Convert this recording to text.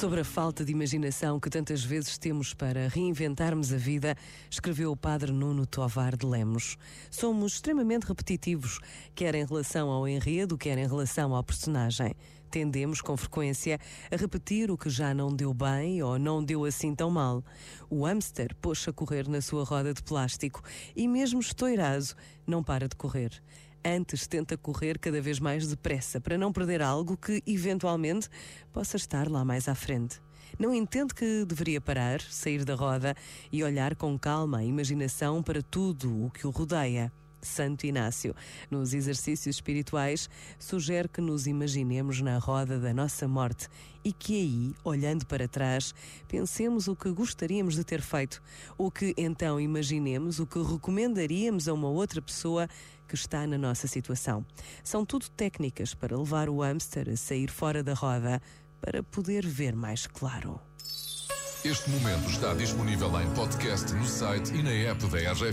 Sobre a falta de imaginação que tantas vezes temos para reinventarmos a vida, escreveu o padre Nuno Tovar de Lemos. Somos extremamente repetitivos, quer em relação ao enredo, quer em relação ao personagem. Tendemos, com frequência, a repetir o que já não deu bem ou não deu assim tão mal. O hamster pôs a correr na sua roda de plástico e, mesmo estourado, não para de correr. Antes tenta correr cada vez mais depressa para não perder algo que, eventualmente, possa estar lá mais à frente. Não entende que deveria parar, sair da roda e olhar com calma a imaginação para tudo o que o rodeia. Santo Inácio, nos exercícios espirituais, sugere que nos imaginemos na roda da nossa morte e que aí, olhando para trás, pensemos o que gostaríamos de ter feito, ou que então imaginemos o que recomendaríamos a uma outra pessoa que está na nossa situação. São tudo técnicas para levar o hamster a sair fora da roda para poder ver mais claro. Este momento está disponível em podcast no site e na app da RGF.